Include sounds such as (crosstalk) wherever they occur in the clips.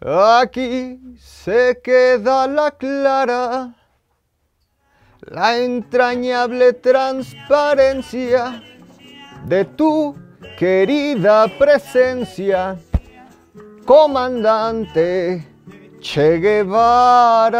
Aquí se queda la clara, la entrañable transparencia de tu querida presencia, comandante Che Guevara.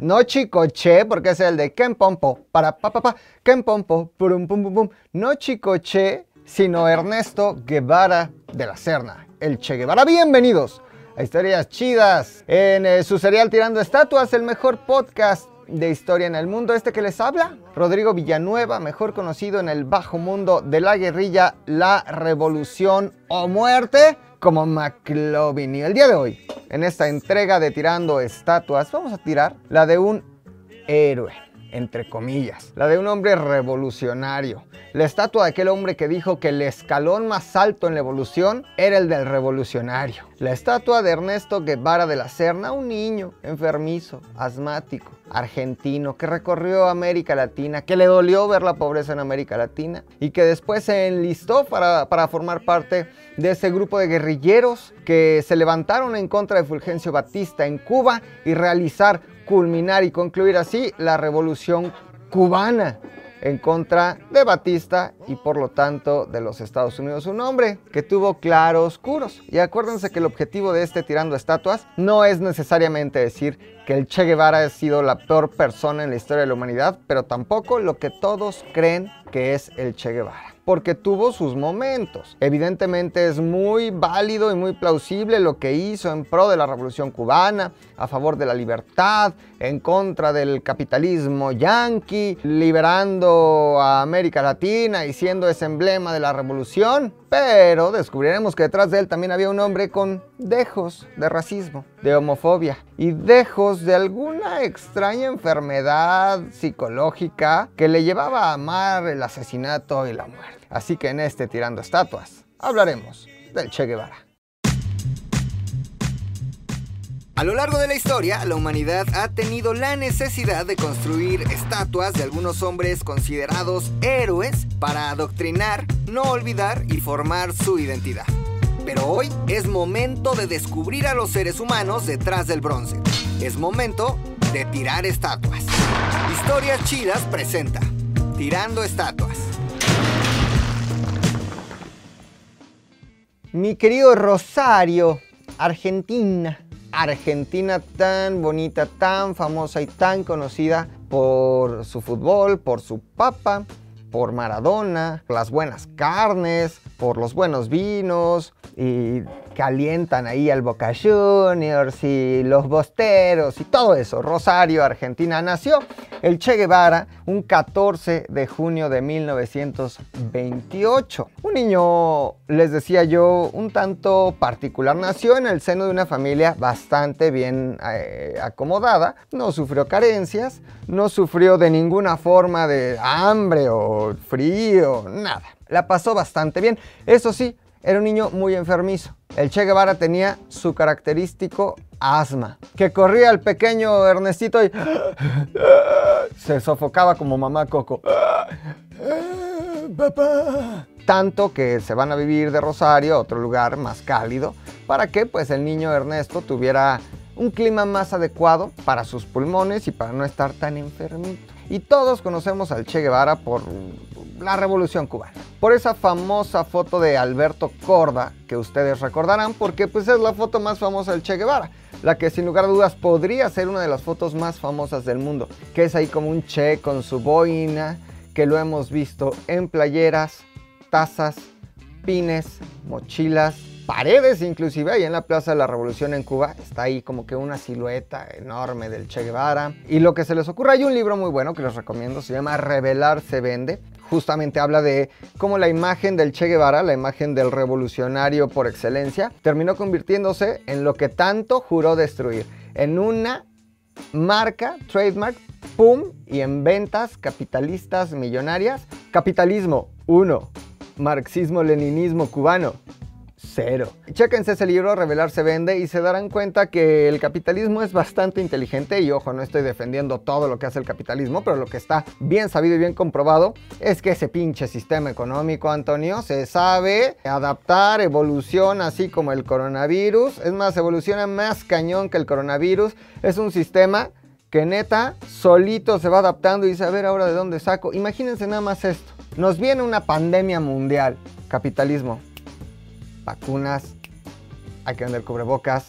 No chicoche, porque es el de Ken Pompo, para pa pa pa, Ken Pompo, pum pum pum pum. No chicoche, sino Ernesto Guevara de la Serna, el Che Guevara. Bienvenidos a Historias Chidas en eh, su serial Tirando Estatuas, el mejor podcast de historia en el mundo. Este que les habla, Rodrigo Villanueva, mejor conocido en el bajo mundo de la guerrilla, la revolución o muerte, como McLovin. Y el día de hoy, en esta entrega de Tirando Estatuas, vamos a tirar la de un héroe entre comillas, la de un hombre revolucionario. La estatua de aquel hombre que dijo que el escalón más alto en la evolución era el del revolucionario. La estatua de Ernesto Guevara de la Serna, un niño enfermizo, asmático, argentino, que recorrió América Latina, que le dolió ver la pobreza en América Latina y que después se enlistó para, para formar parte de ese grupo de guerrilleros que se levantaron en contra de Fulgencio Batista en Cuba y realizar culminar y concluir así la revolución cubana en contra de Batista y por lo tanto de los Estados Unidos. Un hombre que tuvo claroscuros. Y acuérdense que el objetivo de este tirando estatuas no es necesariamente decir que el Che Guevara ha sido la peor persona en la historia de la humanidad, pero tampoco lo que todos creen que es el Che Guevara porque tuvo sus momentos. Evidentemente es muy válido y muy plausible lo que hizo en pro de la revolución cubana, a favor de la libertad, en contra del capitalismo yanqui, liberando a América Latina y siendo ese emblema de la revolución. Pero descubriremos que detrás de él también había un hombre con dejos de racismo, de homofobia y dejos de alguna extraña enfermedad psicológica que le llevaba a amar el asesinato y la muerte. Así que en este Tirando Estatuas hablaremos del Che Guevara. A lo largo de la historia, la humanidad ha tenido la necesidad de construir estatuas de algunos hombres considerados héroes para adoctrinar, no olvidar y formar su identidad. Pero hoy es momento de descubrir a los seres humanos detrás del bronce. Es momento de tirar estatuas. Historias Chidas presenta Tirando Estatuas. Mi querido Rosario, Argentina. Argentina tan bonita, tan famosa y tan conocida por su fútbol, por su papa, por Maradona, las buenas carnes, por los buenos vinos y calientan ahí al Boca Juniors y los Bosteros y todo eso. Rosario, Argentina, nació el Che Guevara un 14 de junio de 1928. Un niño, les decía yo, un tanto particular. Nació en el seno de una familia bastante bien eh, acomodada. No sufrió carencias, no sufrió de ninguna forma de hambre o frío, nada. La pasó bastante bien. Eso sí, era un niño muy enfermizo. El Che Guevara tenía su característico asma, que corría el pequeño Ernestito y (gasps) se sofocaba como mamá Coco. (gasps) Papá. Tanto que se van a vivir de Rosario a otro lugar más cálido para que pues el niño Ernesto tuviera un clima más adecuado para sus pulmones y para no estar tan enfermito. Y todos conocemos al Che Guevara por la Revolución Cubana. Por esa famosa foto de Alberto Corda, que ustedes recordarán, porque pues es la foto más famosa del Che Guevara, la que sin lugar a dudas podría ser una de las fotos más famosas del mundo, que es ahí como un Che con su boina, que lo hemos visto en playeras, tazas, pines, mochilas, paredes inclusive ahí en la Plaza de la Revolución en Cuba está ahí como que una silueta enorme del Che Guevara y lo que se les ocurra hay un libro muy bueno que les recomiendo se llama Revelar se vende justamente habla de cómo la imagen del Che Guevara, la imagen del revolucionario por excelencia, terminó convirtiéndose en lo que tanto juró destruir, en una marca, trademark, pum, y en ventas capitalistas millonarias. Capitalismo, uno. Marxismo-leninismo cubano, cero. Chéquense ese libro, Revelar se vende, y se darán cuenta que el capitalismo es bastante inteligente, y ojo, no estoy defendiendo todo lo que hace el capitalismo, pero lo que está bien sabido y bien comprobado es que ese pinche sistema económico, Antonio, se sabe adaptar, evoluciona así como el coronavirus, es más, evoluciona más cañón que el coronavirus, es un sistema que neta solito se va adaptando y dice, a ver ahora de dónde saco. Imagínense nada más esto. Nos viene una pandemia mundial, capitalismo, vacunas, hay que vender cubrebocas,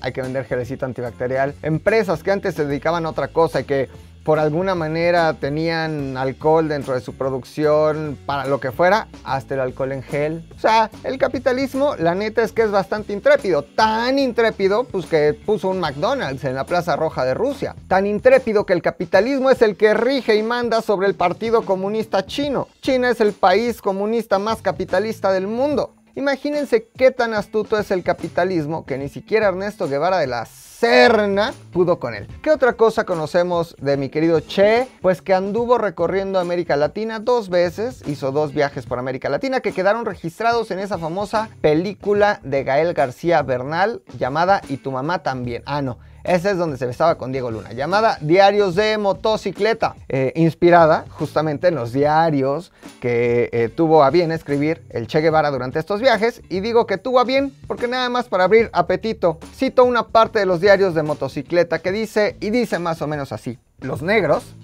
hay que vender gelecito antibacterial. Empresas que antes se dedicaban a otra cosa y que por alguna manera tenían alcohol dentro de su producción, para lo que fuera, hasta el alcohol en gel. O sea, el capitalismo, la neta es que es bastante intrépido. Tan intrépido, pues que puso un McDonald's en la Plaza Roja de Rusia. Tan intrépido que el capitalismo es el que rige y manda sobre el Partido Comunista Chino. China es el país comunista más capitalista del mundo. Imagínense qué tan astuto es el capitalismo que ni siquiera Ernesto Guevara de la Serna pudo con él. ¿Qué otra cosa conocemos de mi querido Che? Pues que anduvo recorriendo América Latina dos veces, hizo dos viajes por América Latina que quedaron registrados en esa famosa película de Gael García Bernal llamada Y tu mamá también. Ah, no. Ese es donde se besaba con Diego Luna, llamada Diarios de Motocicleta, eh, inspirada justamente en los diarios que eh, tuvo a bien escribir el Che Guevara durante estos viajes. Y digo que tuvo a bien porque nada más para abrir apetito, cito una parte de los diarios de motocicleta que dice, y dice más o menos así, los negros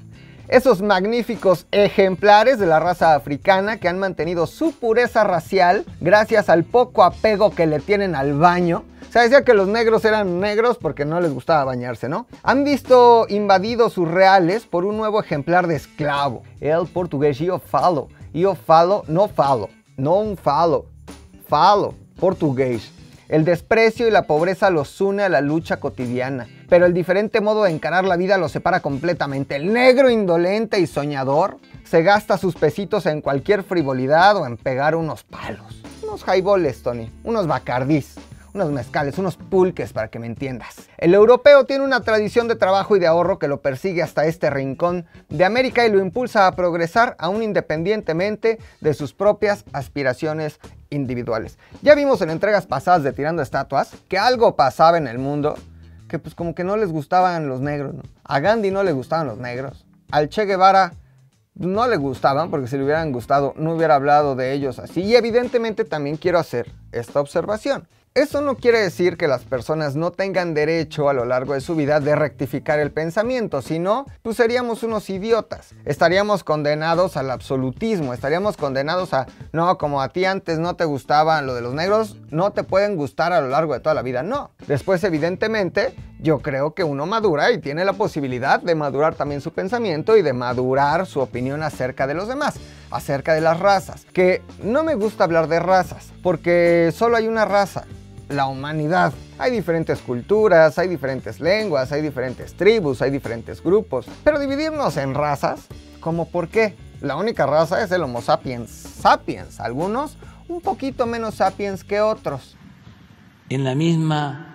esos magníficos ejemplares de la raza africana que han mantenido su pureza racial gracias al poco apego que le tienen al baño, se decía que los negros eran negros porque no les gustaba bañarse, ¿no? Han visto invadidos sus reales por un nuevo ejemplar de esclavo, el portugués Io Falo. Io Falo, no falo, no un falo, falo, portugués. El desprecio y la pobreza los une a la lucha cotidiana, pero el diferente modo de encarar la vida los separa completamente. El negro indolente y soñador se gasta sus pesitos en cualquier frivolidad o en pegar unos palos. Unos highballs, Tony, unos bacardís unos mezcales, unos pulques para que me entiendas. El europeo tiene una tradición de trabajo y de ahorro que lo persigue hasta este rincón de América y lo impulsa a progresar aún independientemente de sus propias aspiraciones individuales. Ya vimos en entregas pasadas de Tirando Estatuas que algo pasaba en el mundo que pues como que no les gustaban los negros. A Gandhi no le gustaban los negros. Al Che Guevara no le gustaban porque si le hubieran gustado no hubiera hablado de ellos así. Y evidentemente también quiero hacer esta observación. Eso no quiere decir que las personas no tengan derecho a lo largo de su vida de rectificar el pensamiento, sino pues seríamos unos idiotas. Estaríamos condenados al absolutismo, estaríamos condenados a, no, como a ti antes no te gustaba lo de los negros, no te pueden gustar a lo largo de toda la vida, no. Después evidentemente yo creo que uno madura y tiene la posibilidad de madurar también su pensamiento y de madurar su opinión acerca de los demás, acerca de las razas. Que no me gusta hablar de razas, porque solo hay una raza la humanidad. Hay diferentes culturas, hay diferentes lenguas, hay diferentes tribus, hay diferentes grupos. Pero dividirnos en razas, ¿cómo por qué? La única raza es el Homo sapiens sapiens, algunos un poquito menos sapiens que otros. En la misma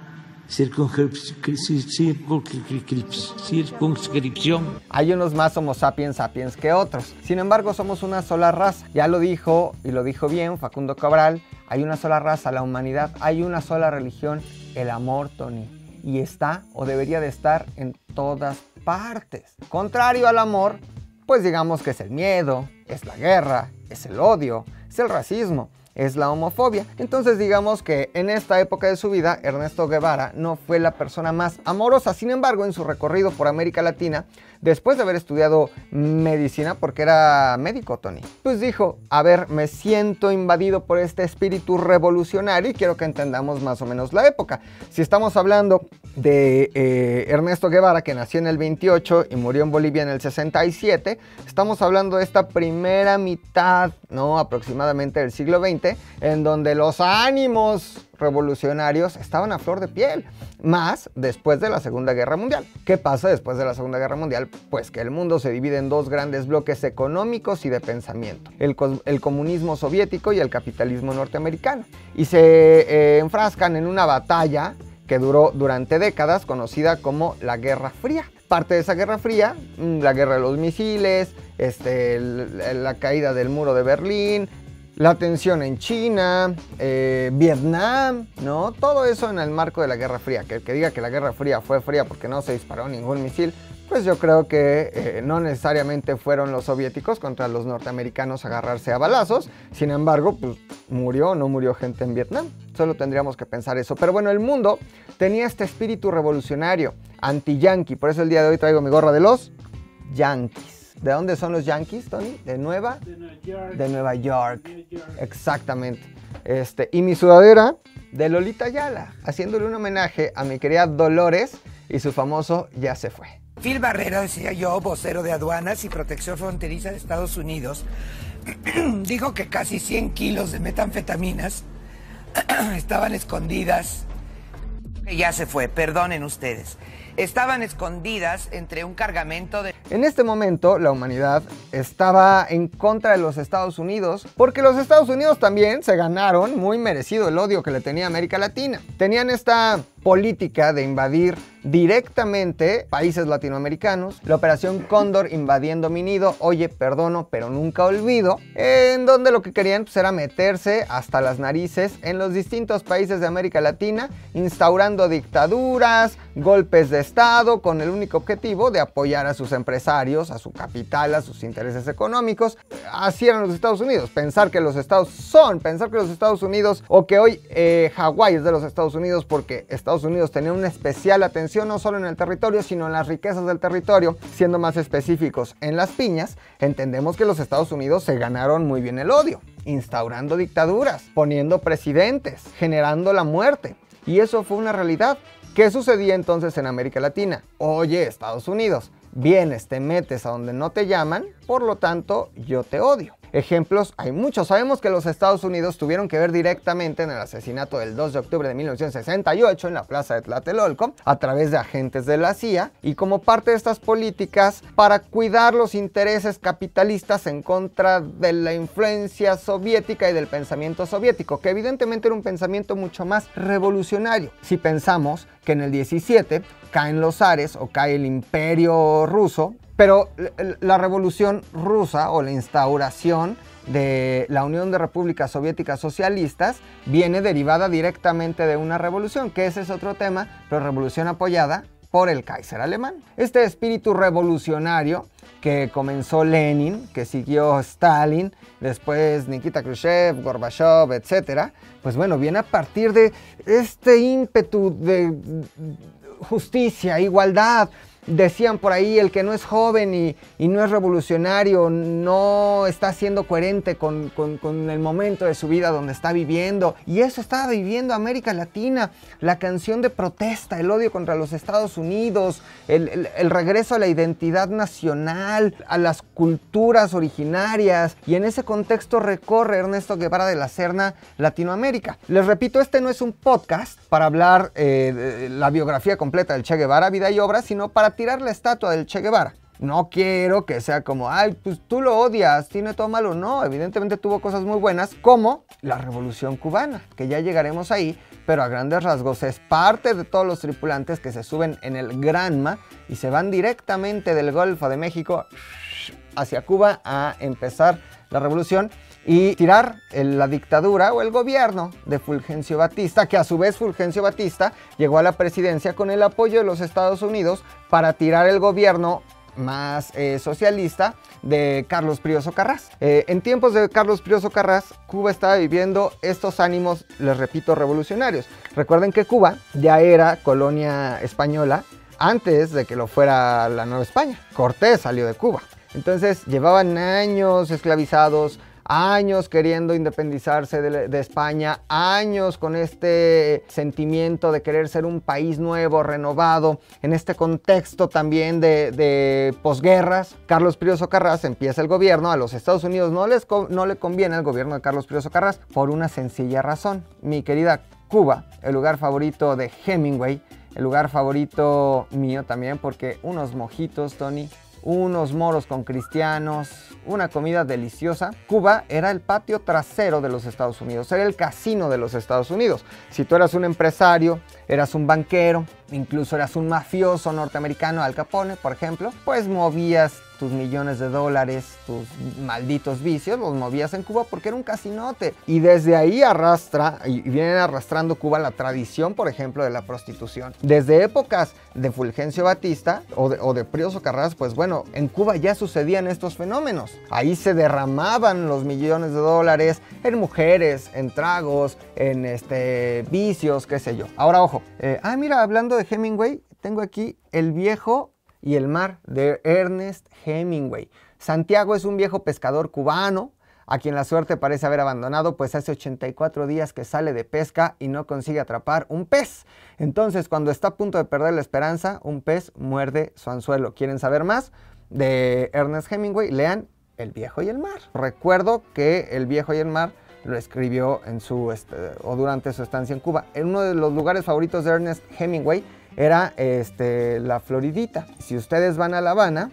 circunscripción. Hay unos más Homo sapiens sapiens que otros. Sin embargo, somos una sola raza. Ya lo dijo, y lo dijo bien Facundo Cabral, hay una sola raza, la humanidad, hay una sola religión, el amor, Tony. Y está o debería de estar en todas partes. Contrario al amor, pues digamos que es el miedo, es la guerra, es el odio, es el racismo es la homofobia. Entonces digamos que en esta época de su vida, Ernesto Guevara no fue la persona más amorosa. Sin embargo, en su recorrido por América Latina, después de haber estudiado medicina, porque era médico, Tony, pues dijo, a ver, me siento invadido por este espíritu revolucionario y quiero que entendamos más o menos la época. Si estamos hablando de eh, Ernesto Guevara, que nació en el 28 y murió en Bolivia en el 67, estamos hablando de esta primera mitad, ¿no? Aproximadamente del siglo XX, en donde los ánimos revolucionarios estaban a flor de piel, más después de la Segunda Guerra Mundial. ¿Qué pasa después de la Segunda Guerra Mundial? Pues que el mundo se divide en dos grandes bloques económicos y de pensamiento, el, comunismo soviético y el capitalismo norteamericano, y se eh, enfrascan en una batalla que duró durante décadas, conocida como la Guerra Fría. Parte de esa Guerra Fría, mm, la guerra de los misiles, este, la caída del muro de Berlín, la tensión en China, eh, Vietnam, ¿no? Todo eso en el marco de la Guerra Fría. Que el que diga que la Guerra Fría fue fría porque no se disparó ningún misil, pues yo creo que eh, no necesariamente fueron los soviéticos contra los norteamericanos agarrarse a balazos. Sin embargo, pues murió o no murió gente en Vietnam. Solo tendríamos que pensar eso. Pero bueno, el mundo tenía este espíritu revolucionario, anti-yankee. Por eso el día de hoy traigo mi gorra de los yankees. ¿De dónde son los yankees, Tony? ¿De Nueva? De Nueva York. De Nueva York. Exactamente. Este, y mi sudadera de Lolita Yala, haciéndole un homenaje a mi querida Dolores y su famoso Ya se fue. Phil Barrera, decía yo, vocero de aduanas y protección fronteriza de Estados Unidos, (clears throat) dijo que casi 100 kilos de metanfetaminas (clears throat) estaban escondidas. Que ya se fue, perdonen ustedes. Estaban escondidas entre un cargamento de En este momento la humanidad estaba en contra de los Estados Unidos porque los Estados Unidos también se ganaron muy merecido el odio que le tenía América Latina. Tenían esta política de invadir directamente países latinoamericanos, la operación Cóndor invadiendo mi nido, oye, perdono, pero nunca olvido, en donde lo que querían pues, era meterse hasta las narices en los distintos países de América Latina, instaurando dictaduras, golpes de Estado, con el único objetivo de apoyar a sus empresarios, a su capital, a sus intereses económicos. Así eran los Estados Unidos, pensar que los Estados son, pensar que los Estados Unidos, o que hoy eh, Hawái es de los Estados Unidos porque Estados Unidos tenía una especial atención no solo en el territorio, sino en las riquezas del territorio, siendo más específicos en las piñas, entendemos que los Estados Unidos se ganaron muy bien el odio, instaurando dictaduras, poniendo presidentes, generando la muerte. Y eso fue una realidad. ¿Qué sucedía entonces en América Latina? Oye, Estados Unidos, vienes, te metes a donde no te llaman, por lo tanto yo te odio. Ejemplos hay muchos. Sabemos que los Estados Unidos tuvieron que ver directamente en el asesinato del 2 de octubre de 1968 en la plaza de Tlatelolco a través de agentes de la CIA y como parte de estas políticas para cuidar los intereses capitalistas en contra de la influencia soviética y del pensamiento soviético, que evidentemente era un pensamiento mucho más revolucionario. Si pensamos que en el 17 caen los zares o cae el imperio ruso, pero la revolución rusa o la instauración de la Unión de Repúblicas Soviéticas Socialistas viene derivada directamente de una revolución, que ese es otro tema, pero revolución apoyada por el Kaiser alemán. Este espíritu revolucionario que comenzó Lenin, que siguió Stalin, después Nikita Khrushchev, Gorbachev, etc., pues bueno, viene a partir de este ímpetu de justicia, igualdad, Decían por ahí, el que no es joven y, no es revolucionario, no está siendo coherente con, el momento de su vida donde está viviendo. Y eso estaba viviendo América Latina. La canción de protesta, el odio contra los Estados Unidos, el, regreso a la identidad nacional, a las culturas originarias. Y en ese contexto recorre Ernesto Guevara de la Serna Latinoamérica. Les repito, este no es un podcast para hablar eh, la biografía completa del Che Guevara, vida y obra, sino para tirar la estatua del Che Guevara. No quiero que sea como, ay, pues tú lo odias, tiene todo malo. No, evidentemente tuvo cosas muy buenas, como la revolución cubana, que ya llegaremos ahí, pero a grandes rasgos es parte de todos los tripulantes que se suben en el Granma y se van directamente del Golfo de México hacia Cuba a empezar la revolución y tirar la dictadura o el gobierno de Fulgencio Batista, que a su vez Fulgencio Batista llegó a la presidencia con el apoyo de los Estados Unidos para tirar el gobierno más eh, socialista de Carlos Prioso Carras. Eh, en tiempos de Carlos Prioso Carras, Cuba estaba viviendo estos ánimos, les repito, revolucionarios. Recuerden que Cuba ya era colonia española antes de que lo fuera la Nueva España. Cortés salió de Cuba. Entonces llevaban años esclavizados, años queriendo independizarse de, España, años con este sentimiento de querer ser un país nuevo, renovado, en este contexto también de, de posguerras. Carlos Prioso Carras empieza el gobierno, a los Estados Unidos no, les, no le conviene el gobierno de Carlos Prioso Carras por una sencilla razón. Mi querida Cuba, el lugar favorito de Hemingway, el lugar favorito mío también, porque unos mojitos, Tony, unos moros con cristianos, una comida deliciosa. Cuba era el patio trasero de los Estados Unidos, era el casino de los Estados Unidos. Si tú eras un empresario, eras un banquero, incluso eras un mafioso norteamericano, Al Capone, por ejemplo, pues movías tus millones de dólares, tus malditos vicios, los movías en Cuba porque era un casinote. Y desde ahí arrastra, y vienen arrastrando Cuba la tradición, por ejemplo, de la prostitución. Desde épocas de Fulgencio Batista o de, o de Prioso Carras, pues bueno, en Cuba ya sucedían estos fenómenos. Ahí se derramaban los millones de dólares en mujeres, en tragos, en este, vicios, qué sé yo. Ahora, ojo, eh, ah, mira, hablando de Hemingway, tengo aquí el viejo y el mar de Ernest Hemingway. Santiago es un viejo pescador cubano a quien la suerte parece haber abandonado, pues hace 84 días que sale de pesca y no consigue atrapar un pez. Entonces, cuando está a punto de perder la esperanza, un pez muerde su anzuelo. ¿Quieren saber más de Ernest Hemingway? Lean El viejo y el mar. Recuerdo que El viejo y el mar lo escribió en su este, o durante su estancia en Cuba. En uno de los lugares favoritos de Ernest Hemingway era este, la Floridita. Si ustedes van a La Habana,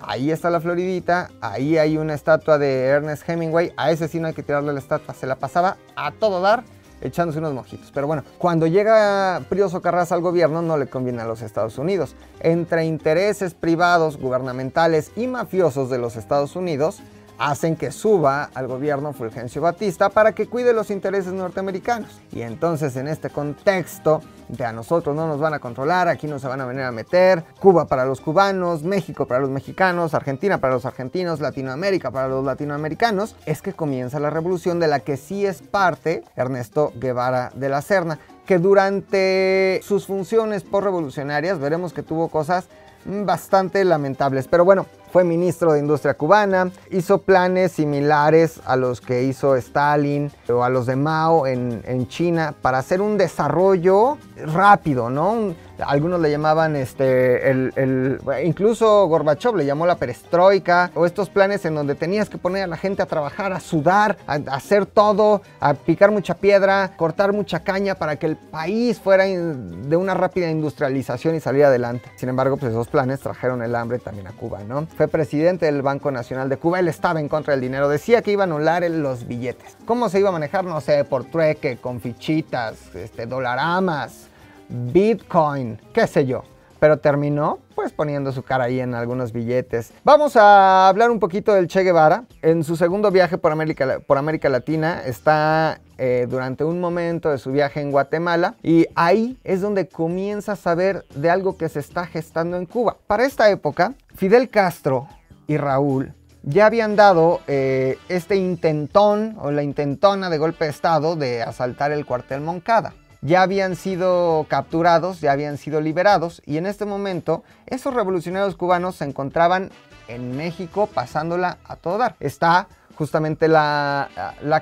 ahí está la Floridita, ahí hay una estatua de Ernest Hemingway, a ese sí no hay que tirarle la estatua, se la pasaba a todo dar echándose unos mojitos. Pero bueno, cuando llega Prioso Carras al gobierno no le conviene a los Estados Unidos. Entre intereses privados, gubernamentales y mafiosos de los Estados Unidos, hacen que suba al gobierno Fulgencio Batista para que cuide los intereses norteamericanos. Y entonces en este contexto de a nosotros no nos van a controlar, aquí no se van a venir a meter, Cuba para los cubanos, México para los mexicanos, Argentina para los argentinos, Latinoamérica para los latinoamericanos, es que comienza la revolución de la que sí es parte Ernesto Guevara de la Serna, que durante sus funciones por revolucionarias veremos que tuvo cosas bastante lamentables. Pero bueno, fue ministro de Industria cubana, hizo planes similares a los que hizo Stalin o a los de Mao en, en China para hacer un desarrollo rápido, ¿no? Algunos le llamaban este, el, incluso Gorbachev le llamó la perestroika, o estos planes en donde tenías que poner a la gente a trabajar, a sudar, a, hacer todo, a picar mucha piedra, cortar mucha caña para que el país fuera de una rápida industrialización y salir adelante. Sin embargo, pues esos planes trajeron el hambre también a Cuba, ¿no? Fue presidente del Banco Nacional de Cuba, él estaba en contra del dinero, decía que iba a anular los billetes. ¿Cómo se iba a manejar? No sé, por trueque, con fichitas, este, dolaramas, Bitcoin, qué sé yo. Pero terminó pues poniendo su cara ahí en algunos billetes. Vamos a hablar un poquito del Che Guevara. En su segundo viaje por América, por América Latina está eh, durante un momento de su viaje en Guatemala y ahí es donde comienza a saber de algo que se está gestando en Cuba. Para esta época, Fidel Castro y Raúl ya habían dado eh, este intentón o la intentona de golpe de Estado de asaltar el cuartel Moncada ya habían sido capturados, ya habían sido liberados y en este momento esos revolucionarios cubanos se encontraban en México pasándola a todo dar. Está justamente la,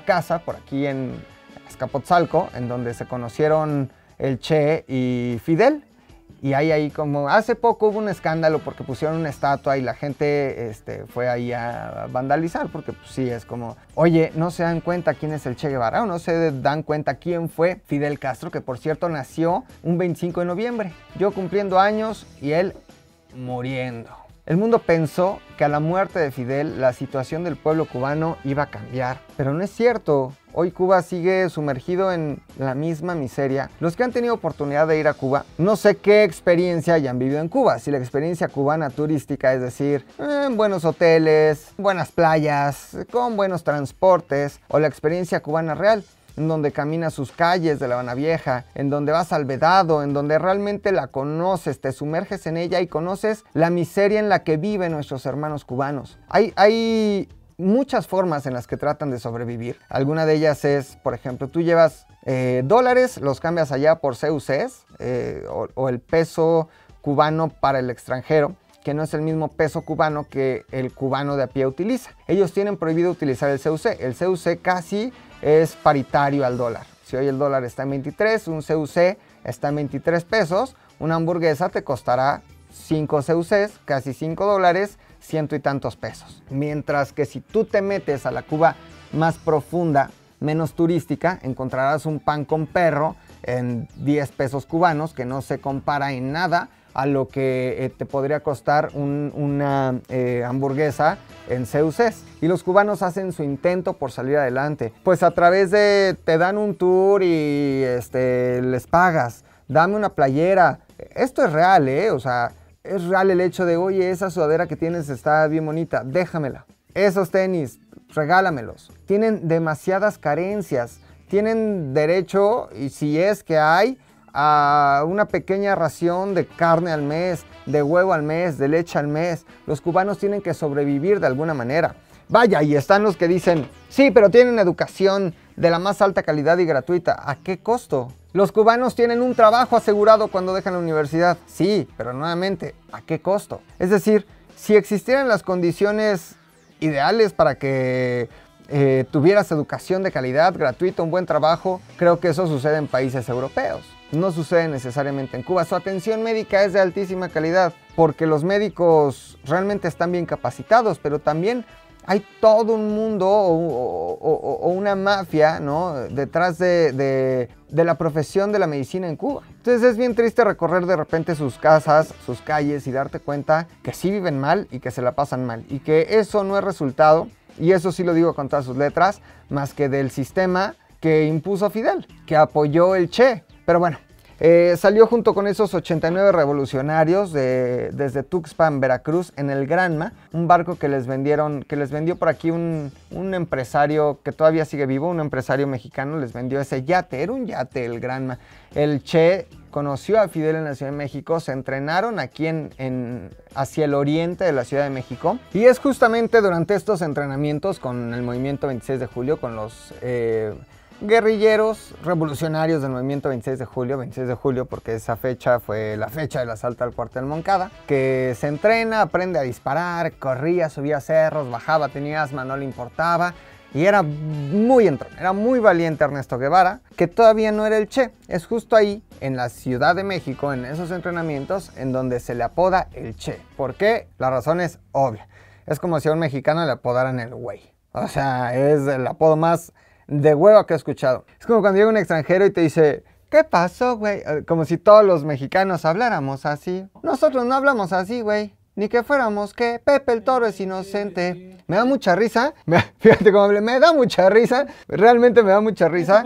casa por aquí en Escapotzalco, en donde se conocieron el Che y Fidel. Y hay ahí como, hace poco hubo un escándalo porque pusieron una estatua y la gente este, fue ahí a vandalizar, porque pues, sí, es como, oye, no se dan cuenta quién es el Che Guevara o no se dan cuenta quién fue Fidel Castro, que por cierto nació un 25 de noviembre, yo cumpliendo años y él muriendo. El mundo pensó que a la muerte de Fidel la situación del pueblo cubano iba a cambiar, pero no es cierto. Hoy Cuba sigue sumergido en la misma miseria. Los que han tenido oportunidad de ir a Cuba, no sé qué experiencia hayan vivido en Cuba. Si la experiencia cubana turística, es decir, en buenos hoteles, buenas playas, con buenos transportes, o la experiencia cubana real en donde caminas sus calles de La Habana Vieja, en donde vas al vedado, en donde realmente la conoces, te sumerges en ella y conoces la miseria en la que viven nuestros hermanos cubanos. Hay, hay muchas formas en las que tratan de sobrevivir. Alguna de ellas es, por ejemplo, tú llevas eh, dólares, los cambias allá por CUCs eh, o, el peso cubano para el extranjero que no es el mismo peso cubano que el cubano de a pie utiliza. Ellos tienen prohibido utilizar el CUC. El CUC casi es paritario al dólar. Si hoy el dólar está en 23, un CUC está en 23 pesos, una hamburguesa te costará 5 CUCs, casi 5 dólares, ciento y tantos pesos. Mientras que si tú te metes a la Cuba más profunda, menos turística, encontrarás un pan con perro en 10 pesos cubanos, que no se compara en nada a lo que eh, te podría costar una eh, hamburguesa en CUCs. Y los cubanos hacen su intento por salir adelante. Pues a través de te dan un tour y este, les pagas. Dame una playera, esto es real, ¿eh? O sea, es real el hecho de, oye, esa sudadera que tienes está bien bonita, déjamela. Esos tenis, regálamelos. Tienen demasiadas carencias. Tienen derecho, y si es que hay, a una pequeña ración de carne al mes, de huevo al mes, de leche al mes. Los cubanos tienen que sobrevivir de alguna manera. Vaya, y están los que dicen, sí, pero tienen educación de la más alta calidad y gratuita. ¿A qué costo? Los cubanos tienen un trabajo asegurado cuando dejan la universidad. Sí, pero nuevamente, ¿a qué costo? Es decir, si existieran las condiciones ideales para que eh, tuvieras educación de calidad, gratuita, un buen trabajo, creo que eso sucede en países europeos. No sucede necesariamente en Cuba. Su atención médica es de altísima calidad porque los médicos realmente están bien capacitados, pero también hay todo un mundo o, una mafia detrás de, de, la profesión de la medicina en Cuba. Entonces es bien triste recorrer de repente sus casas, sus calles y darte cuenta que sí viven mal y que se la pasan mal. Y que eso no es resultado, y eso sí lo digo con todas sus letras, más que del sistema que impuso Fidel, que apoyó el Che. Pero bueno, eh, salió junto con esos 89 revolucionarios desde Tuxpan, Veracruz, en el Granma, un barco que les vendieron, que les vendió por aquí un, empresario que todavía sigue vivo, un empresario mexicano, les vendió ese yate, era un yate el Granma. El Che conoció a Fidel en la Ciudad de México, se entrenaron aquí en, hacia el oriente de la Ciudad de México y es justamente durante estos entrenamientos con el movimiento 26 de julio, con los... Eh, guerrilleros revolucionarios del movimiento 26 de julio, 26 de julio porque esa fecha fue la fecha del asalto al cuartel Moncada, que se entrena, aprende a disparar, corría, subía cerros, bajaba, tenía asma, no le importaba. Y era muy entrón, era muy valiente Ernesto Guevara, que todavía no era el Che. Es justo ahí, en la Ciudad de México, en esos entrenamientos, en donde se le apoda el Che. ¿Por qué? La razón es obvia. Es como si a un mexicano le apodaran el güey. O sea, es el apodo más de huevo que he escuchado. Es como cuando llega un extranjero y te dice, ¿qué pasó, güey? Como si todos los mexicanos habláramos así. Nosotros no hablamos así, güey. Ni que fuéramos que Pepe el Toro es inocente. Me da mucha risa. (laughs) fíjate cómo hablé. Me da mucha risa. Realmente me da mucha risa.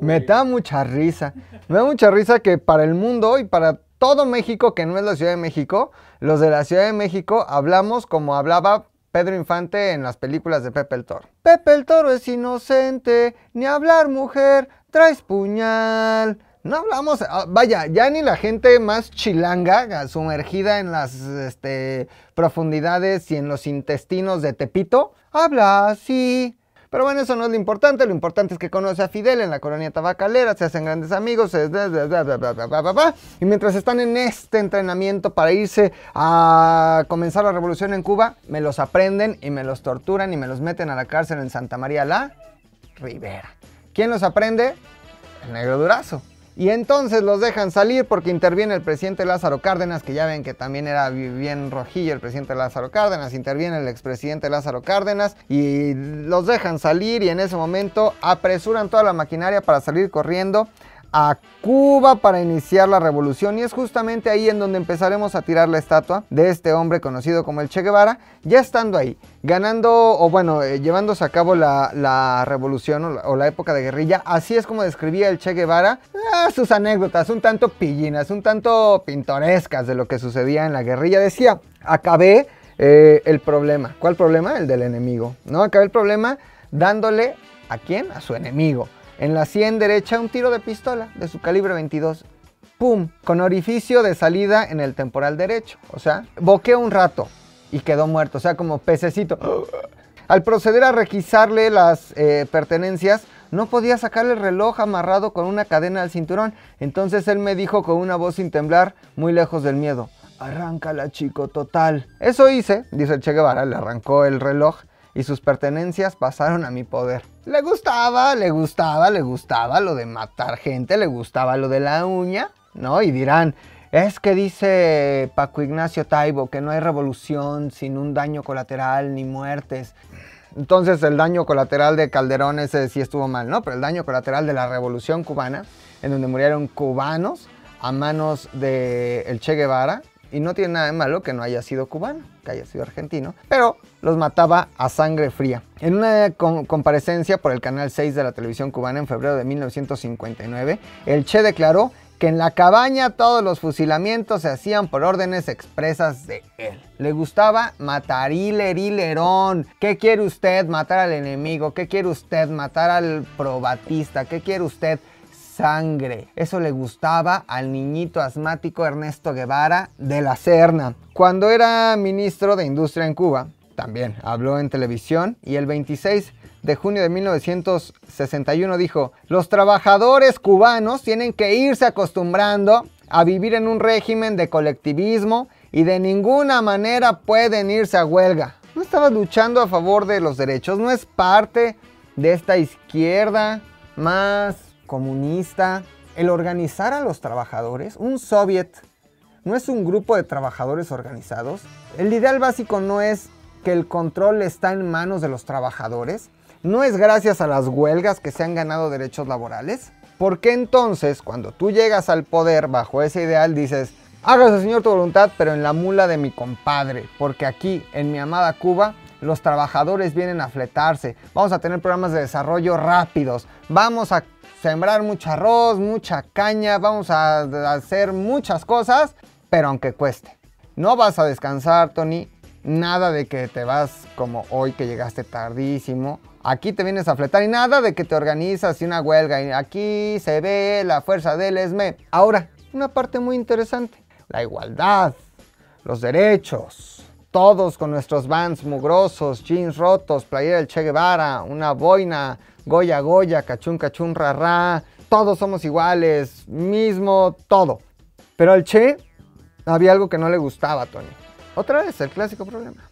Me da mucha risa. Me da mucha risa que para el mundo y para todo México, que no es la Ciudad de México, los de la Ciudad de México hablamos como hablaba Pedro Infante en las películas de Pepe el Toro. Pepe el Toro es inocente, ni hablar mujer, traes puñal. No hablamos, ah, vaya, ya ni la gente más chilanga, sumergida en las este, profundidades y en los intestinos de Tepito, habla así. Pero bueno, eso no es lo importante. Lo importante es que conoce a Fidel en la colonia tabacalera, se hacen grandes amigos, y mientras están en este entrenamiento para irse a comenzar la revolución en Cuba, me los aprenden y me los torturan y me los meten a la cárcel en Santa María la Rivera. ¿Quién los aprende? El negro Durazo. Y entonces los dejan salir porque interviene el presidente Lázaro Cárdenas, que ya ven que también era bien rojillo el presidente Lázaro Cárdenas, interviene el expresidente Lázaro Cárdenas y los dejan salir y en ese momento apresuran toda la maquinaria para salir corriendo a Cuba para iniciar la revolución y es justamente ahí en donde empezaremos a tirar la estatua de este hombre conocido como el Che Guevara, ya estando ahí, ganando o bueno, eh, llevándose a cabo la, revolución o la, época de guerrilla, así es como describía el Che Guevara ah, sus anécdotas, un tanto pillinas, un tanto pintorescas de lo que sucedía en la guerrilla, decía, acabé eh, el problema, ¿cuál problema? El del enemigo, ¿no? Acabé el problema dándole a quién? A su enemigo. En la sien derecha un tiro de pistola de su calibre 22. ¡Pum! Con orificio de salida en el temporal derecho. O sea, boqueó un rato y quedó muerto. O sea, como pececito. Al proceder a requisarle las eh, pertenencias, no podía sacarle el reloj amarrado con una cadena al cinturón. Entonces él me dijo con una voz sin temblar, muy lejos del miedo. Arráncala, chico, total. Eso hice, dice el Che Guevara, le arrancó el reloj y sus pertenencias pasaron a mi poder. Le gustaba, le gustaba, le gustaba lo de matar gente, le gustaba lo de la uña, ¿no? Y dirán, es que dice Paco Ignacio Taibo que no hay revolución sin un daño colateral ni muertes. Entonces el daño colateral de Calderón ese sí estuvo mal, ¿no? Pero el daño colateral de la revolución cubana, en donde murieron cubanos a manos de el Che Guevara, y no tiene nada de malo que no haya sido cubano, que haya sido argentino, pero los mataba a sangre fría. En una comparecencia por el canal 6 de la televisión cubana en febrero de 1959, el Che declaró que en la cabaña todos los fusilamientos se hacían por órdenes expresas de él. Le gustaba matar hilerilerón. ¿Qué quiere usted? Matar al enemigo. ¿Qué quiere usted? Matar al probatista. ¿Qué quiere usted? Sangre. Eso le gustaba al niñito asmático Ernesto Guevara de la Serna. Cuando era ministro de Industria en Cuba, también habló en televisión y el 26 de junio de 1961 dijo, los trabajadores cubanos tienen que irse acostumbrando a vivir en un régimen de colectivismo y de ninguna manera pueden irse a huelga. No estaba luchando a favor de los derechos, no es parte de esta izquierda más comunista. El organizar a los trabajadores, un soviet, no es un grupo de trabajadores organizados. El ideal básico no es que el control está en manos de los trabajadores, ¿No es gracias a las huelgas que se han ganado derechos laborales? ¿Por qué entonces, cuando tú llegas al poder bajo ese ideal, dices, hágase señor tu voluntad, pero en la mula de mi compadre? Porque aquí, en mi amada Cuba, los trabajadores vienen a fletarse, vamos a tener programas de desarrollo rápidos, vamos a sembrar mucho arroz, mucha caña, vamos a hacer muchas cosas, pero aunque cueste. No vas a descansar, Tony, nada de que te vas como hoy que llegaste tardísimo Aquí te vienes a fletar y nada de que te organizas y una huelga. Y aquí se ve la fuerza del ESME. Ahora, una parte muy interesante. La igualdad, los derechos. Todos con nuestros vans mugrosos, jeans rotos, playera del Che Guevara, una boina, goya goya, cachun cachun ra Todos somos iguales, mismo, todo. Pero al Che había algo que no le gustaba a Tony. Otra vez, el clásico problema.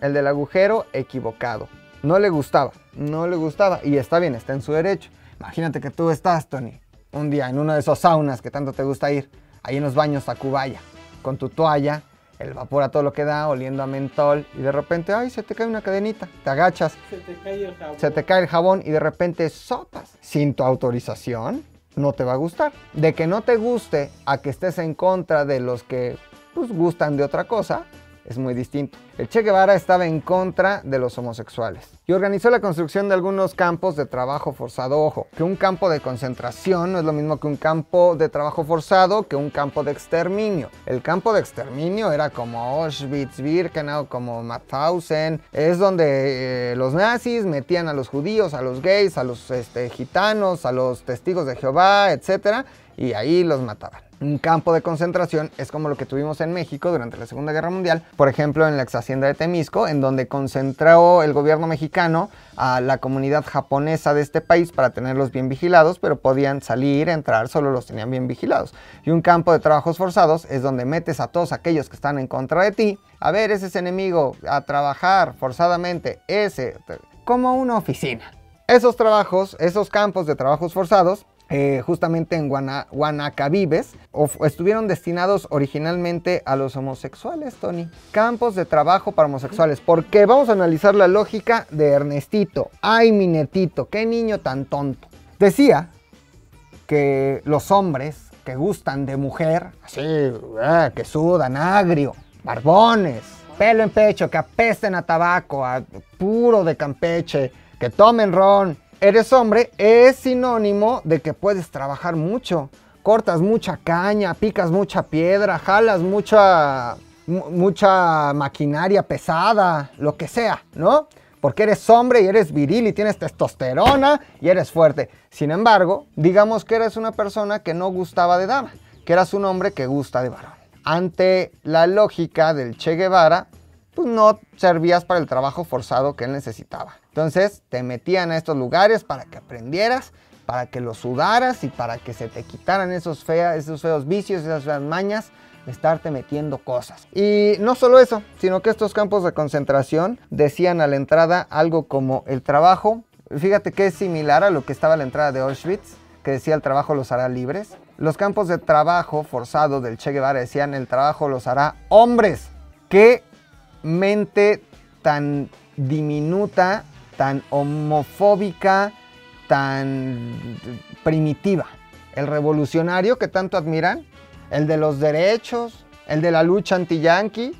El del agujero equivocado. No le gustaba, no le gustaba. Y está bien, está en su derecho. Imagínate que tú estás, Tony, un día en uno de esos saunas que tanto te gusta ir, ahí en los baños Tacubaya, con tu toalla, el vapor a todo lo que da, oliendo a mentol, y de repente, ay, se te cae una cadenita, te agachas, se te cae el jabón, se te cae el jabón y de repente sopas. Sin tu autorización, no te va a gustar. De que no te guste a que estés en contra de los que pues, gustan de otra cosa, es muy distinto. El Che Guevara estaba en contra de los homosexuales y organizó la construcción de algunos campos de trabajo forzado. Ojo, que un campo de concentración no es lo mismo que un campo de trabajo forzado que un campo de exterminio. El campo de exterminio era como Auschwitz, Birkenau, como Mauthausen. Es donde eh, los nazis metían a los judíos, a los gays, a los este, gitanos, a los testigos de Jehová, etc. Y ahí los mataban. Un campo de concentración es como lo que tuvimos en México durante la Segunda Guerra Mundial, por ejemplo en la ex hacienda de Temisco, en donde concentró el gobierno mexicano a la comunidad japonesa de este país para tenerlos bien vigilados, pero podían salir, entrar, solo los tenían bien vigilados. Y un campo de trabajos forzados es donde metes a todos aquellos que están en contra de ti, a ver, ese es enemigo, a trabajar forzadamente, ese, como una oficina. Esos trabajos, esos campos de trabajos forzados, eh, justamente en Guanacabibes, estuvieron destinados originalmente a los homosexuales, Tony. Campos de trabajo para homosexuales. Porque vamos a analizar la lógica de Ernestito. Ay, mi netito, qué niño tan tonto. Decía que los hombres que gustan de mujer, así, eh, que sudan agrio, barbones, pelo en pecho, que apesten a tabaco, a puro de Campeche, que tomen ron, eres hombre es sinónimo de que puedes trabajar mucho. Cortas mucha caña, picas mucha piedra, jalas mucha, mucha maquinaria pesada, lo que sea, ¿no? Porque eres hombre y eres viril y tienes testosterona y eres fuerte. Sin embargo, digamos que eres una persona que no gustaba de dama, que eras un hombre que gusta de varón. Ante la lógica del Che Guevara, pues no servías para el trabajo forzado que él necesitaba. Entonces te metían a estos lugares para que aprendieras, para que lo sudaras y para que se te quitaran esos, esos feos vicios, esas feas mañas de estarte metiendo cosas. Y no solo eso, sino que estos campos de concentración decían a la entrada algo como el trabajo, fíjate que es similar a lo que estaba a la entrada de Auschwitz, que decía el trabajo los hará libres. Los campos de trabajo forzado del Che Guevara decían el trabajo los hará hombres. que mente tan diminuta, tan homofóbica, tan primitiva. El revolucionario que tanto admiran, el de los derechos, el de la lucha anti-yanqui,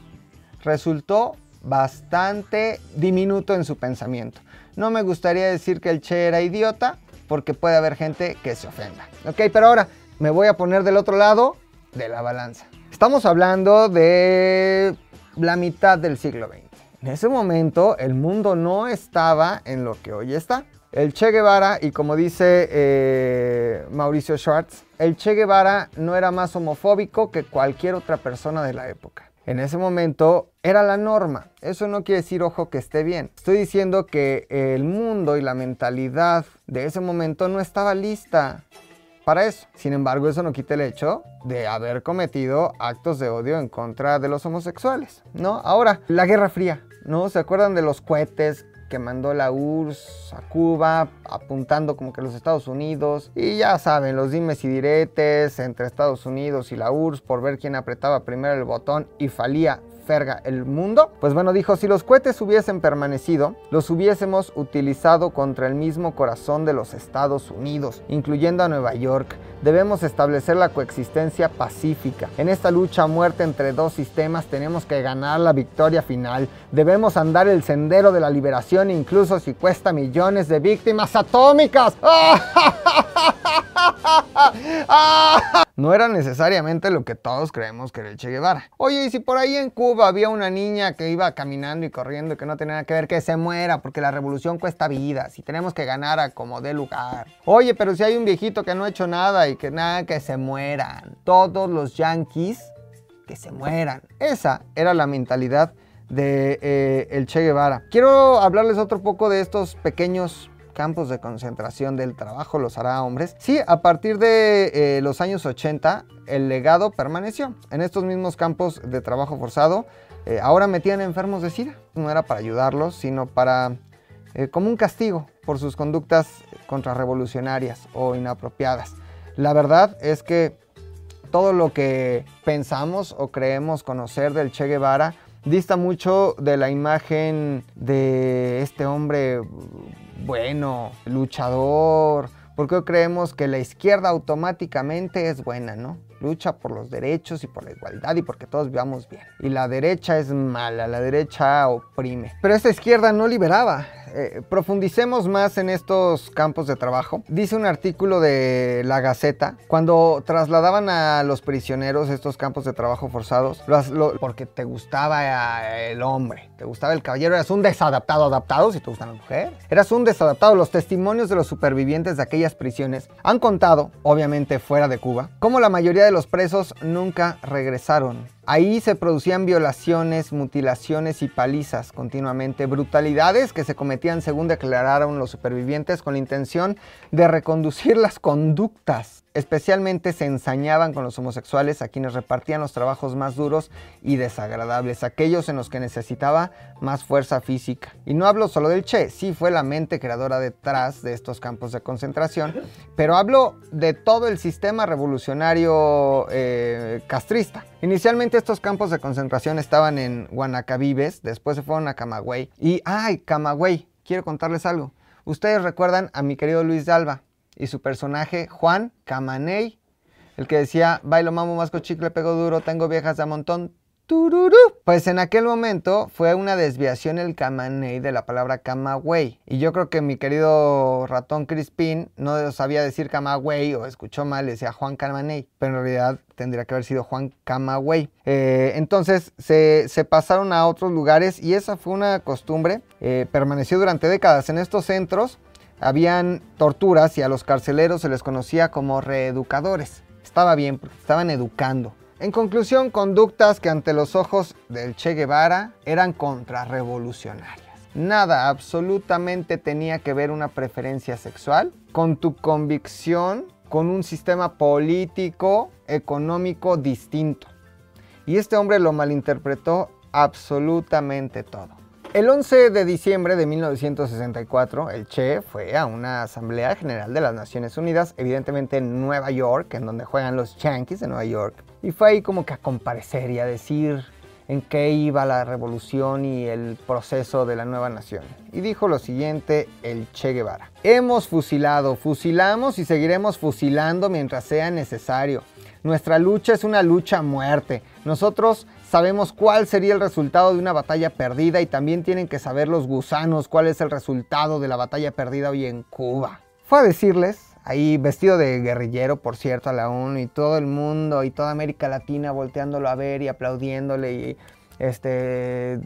resultó bastante diminuto en su pensamiento. No me gustaría decir que el Che era idiota, porque puede haber gente que se ofenda. Ok, pero ahora, me voy a poner del otro lado de la balanza. Estamos hablando de la mitad del siglo XX. En ese momento el mundo no estaba en lo que hoy está. El Che Guevara, y como dice eh, Mauricio Schwartz, el Che Guevara no era más homofóbico que cualquier otra persona de la época. En ese momento era la norma. Eso no quiere decir, ojo, que esté bien. Estoy diciendo que el mundo y la mentalidad de ese momento no estaba lista para eso. Sin embargo, eso no quita el hecho de haber cometido actos de odio en contra de los homosexuales, ¿no? Ahora, la Guerra Fría, ¿no? ¿Se acuerdan de los cohetes que mandó la URSS a Cuba, apuntando como que los Estados Unidos. Y ya saben, los dimes y diretes entre Estados Unidos y la URSS por ver quién apretaba primero el botón y falía ferga el mundo? Pues bueno, dijo, si los cohetes hubiesen permanecido, los hubiésemos utilizado contra el mismo corazón de los Estados Unidos, incluyendo a Nueva York. Debemos establecer la coexistencia pacífica. En esta lucha a muerte entre dos sistemas tenemos que ganar la victoria final. Debemos andar el sendero de la liberación incluso si cuesta millones de víctimas atómicas. (laughs) (laughs) No era necesariamente lo que todos creemos que era el Che Guevara. Oye, y si por ahí en Cuba había una niña que iba caminando y corriendo y que no tenía nada que ver, que se muera porque la revolución cuesta vidas y tenemos que ganar a como dé lugar. Oye, pero si hay un viejito que no ha hecho nada y que nada, que se mueran. Todos los yanquis que se mueran. Esa era la mentalidad de eh, el Che Guevara. Quiero hablarles otro poco de estos pequeños campos de concentración del trabajo los hará hombres. Sí, a partir de eh, los años 80 el legado permaneció. En estos mismos campos de trabajo forzado eh, ahora metían enfermos de SIDA. No era para ayudarlos, sino para eh, como un castigo por sus conductas contrarrevolucionarias o inapropiadas. La verdad es que todo lo que pensamos o creemos conocer del Che Guevara dista mucho de la imagen de este hombre bueno, luchador. Porque creemos que la izquierda automáticamente es buena, ¿no? Lucha por los derechos y por la igualdad y porque todos vivamos bien. Y la derecha es mala, la derecha oprime. Pero esta izquierda no liberaba, eh, profundicemos más en estos campos de trabajo. Dice un artículo de La Gaceta, cuando trasladaban a los prisioneros estos campos de trabajo forzados, porque te gustaba el hombre, te gustaba el caballero, eras un desadaptado adaptado, si te gustan las mujeres. Eras un desadaptado. Los testimonios de los supervivientes de aquellas prisiones han contado, obviamente fuera de Cuba, cómo la mayoría de los presos nunca regresaron Ahí se producían violaciones, mutilaciones y palizas continuamente, brutalidades que se cometían según declararon los supervivientes con la intención de reconducir las conductas Especialmente se ensañaban con los homosexuales a quienes repartían los trabajos más duros y desagradables, aquellos en los que necesitaba más fuerza física. Y no hablo solo del Che, sí fue la mente creadora detrás de estos campos de concentración, pero hablo de todo el sistema revolucionario eh, castrista. Inicialmente estos campos de concentración estaban en Guanacabibes, después se fueron a Camagüey. Y, ay, Camagüey, quiero contarles algo. Ustedes recuerdan a mi querido Luis de Alba, y su personaje Juan Camaney, el que decía, bailo mamo, masco chicle, pego duro, tengo viejas de montón, tururú. Pues en aquel momento fue una desviación el Camaney de la palabra Camagüey. Y yo creo que mi querido ratón Crispín no sabía decir Camagüey o escuchó mal, decía Juan Camaney. Pero en realidad tendría que haber sido Juan Camagüey. Eh, entonces se, pasaron a otros lugares y esa fue una costumbre. Eh, permaneció durante décadas en estos centros habían torturas y a los carceleros se les conocía como reeducadores. Estaba bien porque estaban educando. En conclusión, conductas que ante los ojos del Che Guevara eran contrarrevolucionarias. Nada, absolutamente tenía que ver una preferencia sexual con tu convicción, con un sistema político, económico distinto. Y este hombre lo malinterpretó absolutamente todo. El 11 de diciembre de 1964, el Che fue a una Asamblea General de las Naciones Unidas, evidentemente en Nueva York, en donde juegan los Yankees de Nueva York, y fue ahí como que a comparecer y a decir en qué iba la revolución y el proceso de la nueva nación. Y dijo lo siguiente el Che Guevara. Hemos fusilado, fusilamos y seguiremos fusilando mientras sea necesario. Nuestra lucha es una lucha a muerte. Nosotros sabemos cuál sería el resultado de una batalla perdida y también tienen que saber los gusanos cuál es el resultado de la batalla perdida hoy en Cuba. Fue a decirles ahí vestido de guerrillero, por cierto, a la ONU y todo el mundo y toda América Latina volteándolo a ver y aplaudiéndole y este,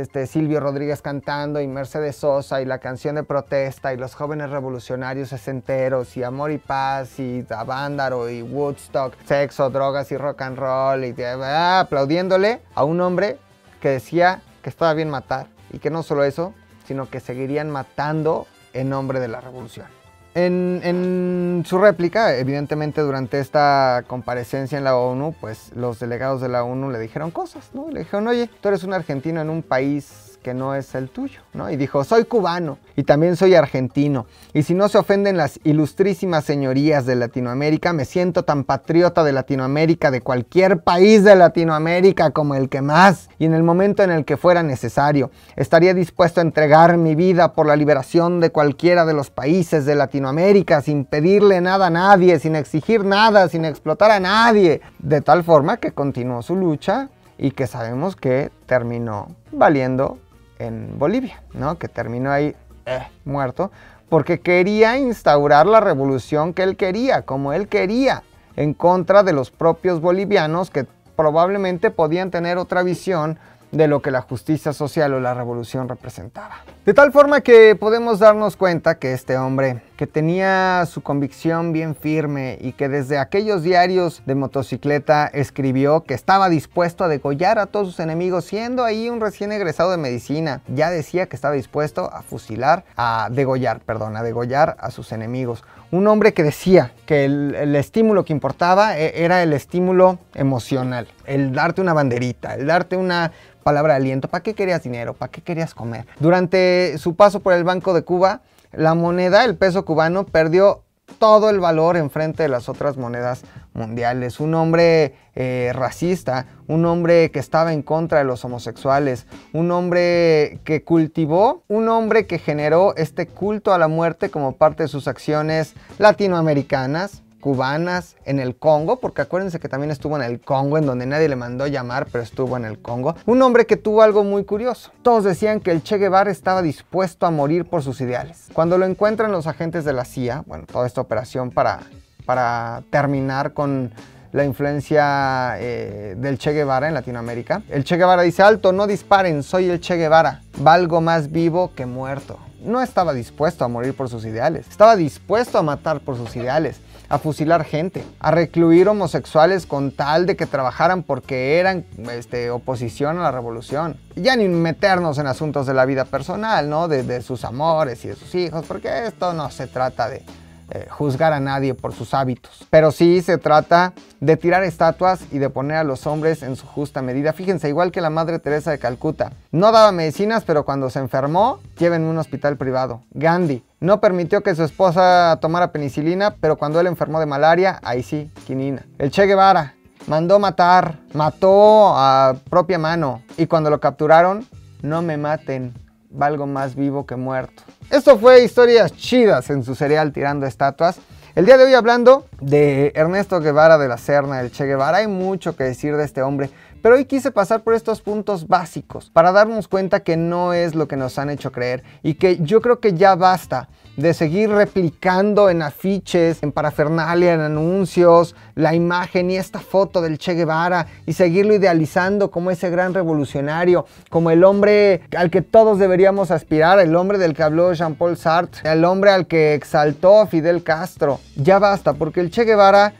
este Silvio Rodríguez cantando y Mercedes Sosa y la canción de protesta y los jóvenes revolucionarios sesenteros y Amor y Paz y Avándaro y Woodstock, sexo, drogas y rock and roll y ah, aplaudiéndole a un hombre que decía que estaba bien matar y que no solo eso, sino que seguirían matando en nombre de la revolución. En, su réplica, evidentemente durante esta comparecencia en la ONU, pues los delegados de la ONU le dijeron cosas, ¿no? Le dijeron, oye, tú eres un argentino en un país que no es el tuyo, ¿no? Y dijo, soy cubano y también soy argentino. Y si no se ofenden las ilustrísimas señorías de Latinoamérica, me siento tan patriota de Latinoamérica, de cualquier país de Latinoamérica como el que más. Y en el momento en el que fuera necesario, estaría dispuesto a entregar mi vida por la liberación de cualquiera de los países de Latinoamérica, sin pedirle nada a nadie, sin exigir nada, sin explotar a nadie. De tal forma que continuó su lucha y que sabemos que terminó valiendo en Bolivia, ¿no? que terminó ahí eh, muerto, porque quería instaurar la revolución que él quería, como él quería, en contra de los propios bolivianos que probablemente podían tener otra visión de lo que la justicia social o la revolución representaba. De tal forma que podemos darnos cuenta que este hombre, que tenía su convicción bien firme y que desde aquellos diarios de motocicleta escribió que estaba dispuesto a degollar a todos sus enemigos, siendo ahí un recién egresado de medicina, ya decía que estaba dispuesto a fusilar, a degollar, perdón, a degollar a sus enemigos. Un hombre que decía que el, el estímulo que importaba e, era el estímulo emocional, el darte una banderita, el darte una palabra de aliento. ¿Para qué querías dinero? ¿Para qué querías comer? Durante su paso por el Banco de Cuba, la moneda, el peso cubano, perdió todo el valor en frente de las otras monedas mundiales. Un hombre eh, racista, un hombre que estaba en contra de los homosexuales, un hombre que cultivó, un hombre que generó este culto a la muerte como parte de sus acciones latinoamericanas, cubanas en el Congo, porque acuérdense que también estuvo en el Congo, en donde nadie le mandó llamar, pero estuvo en el Congo. Un hombre que tuvo algo muy curioso. Todos decían que el Che Guevara estaba dispuesto a morir por sus ideales. Cuando lo encuentran los agentes de la CIA, bueno, toda esta operación para, para terminar con la influencia eh, del Che Guevara en Latinoamérica. El Che Guevara dice, alto, no disparen, soy el Che Guevara, valgo más vivo que muerto. No estaba dispuesto a morir por sus ideales, estaba dispuesto a matar por sus ideales a fusilar gente, a recluir homosexuales con tal de que trabajaran porque eran este, oposición a la revolución. ya ni meternos en asuntos de la vida personal, ¿no? De, de sus amores y de sus hijos, porque esto no se trata de, eh, juzgar a nadie por sus hábitos. Pero sí se trata de tirar estatuas y de poner a los hombres en su justa medida. Fíjense, igual que la Madre Teresa de Calcuta. No daba medicinas, pero cuando se enfermó, lleva en un hospital privado. Gandhi no permitió que su esposa tomara penicilina, pero cuando él enfermó de malaria, ahí sí, quinina. El Che Guevara mandó matar, mató a propia mano. Y cuando lo capturaron, no me maten, valgo más vivo que muerto. Esto fue historias chidas en su serial Tirando Estatuas. El día de hoy hablando de Ernesto Guevara de la Serna, el Che Guevara, hay mucho que decir de este hombre, pero hoy quise pasar por estos puntos básicos para darnos cuenta que no es lo que nos han hecho creer y que yo creo que ya basta de seguir replicando en afiches, en parafernalia, en anuncios, la imagen y esta foto del Che Guevara y seguirlo idealizando como ese gran revolucionario, como el hombre al que todos deberíamos aspirar, el hombre del que habló Jean-Paul Sartre, el hombre al que exaltó Fidel Castro. Ya basta, porque el Che Guevara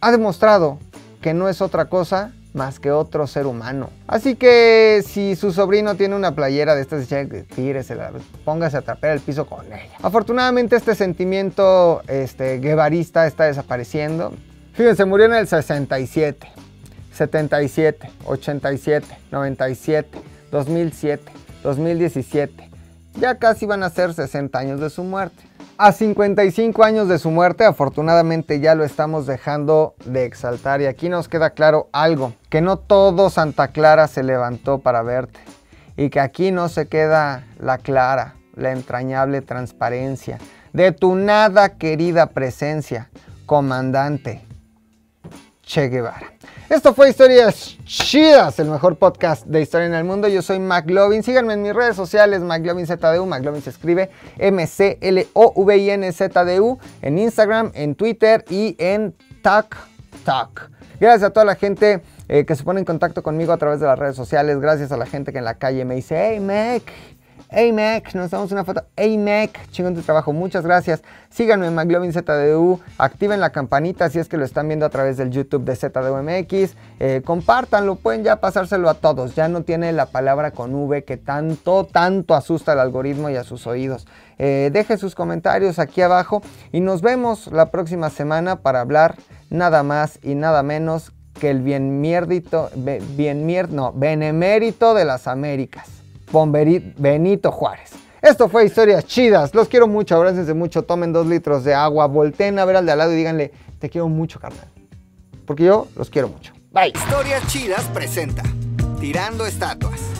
ha demostrado que no es otra cosa más que otro ser humano. Así que si su sobrino tiene una playera de estas, tíresela, póngase a trapear el piso con ella. Afortunadamente este sentimiento este, guevarista está desapareciendo. Fíjense, murió en el 67, 77, 87, 97, 2007, 2017. Ya casi van a ser 60 años de su muerte. A 55 años de su muerte, afortunadamente ya lo estamos dejando de exaltar y aquí nos queda claro algo, que no todo Santa Clara se levantó para verte y que aquí no se queda la clara, la entrañable transparencia de tu nada querida presencia, comandante Che Guevara. Esto fue Historias Chidas, el mejor podcast de historia en el mundo. Yo soy McLovin. Síganme en mis redes sociales, McLovinZDU. McLovin se escribe M-C-L-O-V-I-N-Z-D-U. En Instagram, en Twitter y en TikTok. Gracias a toda la gente eh, que se pone en contacto conmigo a través de las redes sociales. Gracias a la gente que en la calle me dice, hey Mac, hey Mac, nos damos una foto. Hey Mac, chingón tu trabajo, muchas gracias. Síganme en McLovinZDU, activen la campanita si es que lo están viendo a través del YouTube de ZDUMX. Eh, compártanlo, pueden ya pasárselo a todos. Ya no tiene la palabra con V que tanto, tanto asusta al algoritmo y a sus oídos. Eh, dejen sus comentarios aquí abajo y nos vemos la próxima semana para hablar nada más y nada menos que el bien mierdito, bien no, benemérito de las Américas, Benito Juárez. Esto fue Historias Chidas. Los quiero mucho, abrácense mucho, tomen dos litros de agua, volteen a ver al de al lado y díganle, te quiero mucho, carnal. Porque yo los quiero mucho. Bye. Historias Chidas presenta Tirando Estatuas.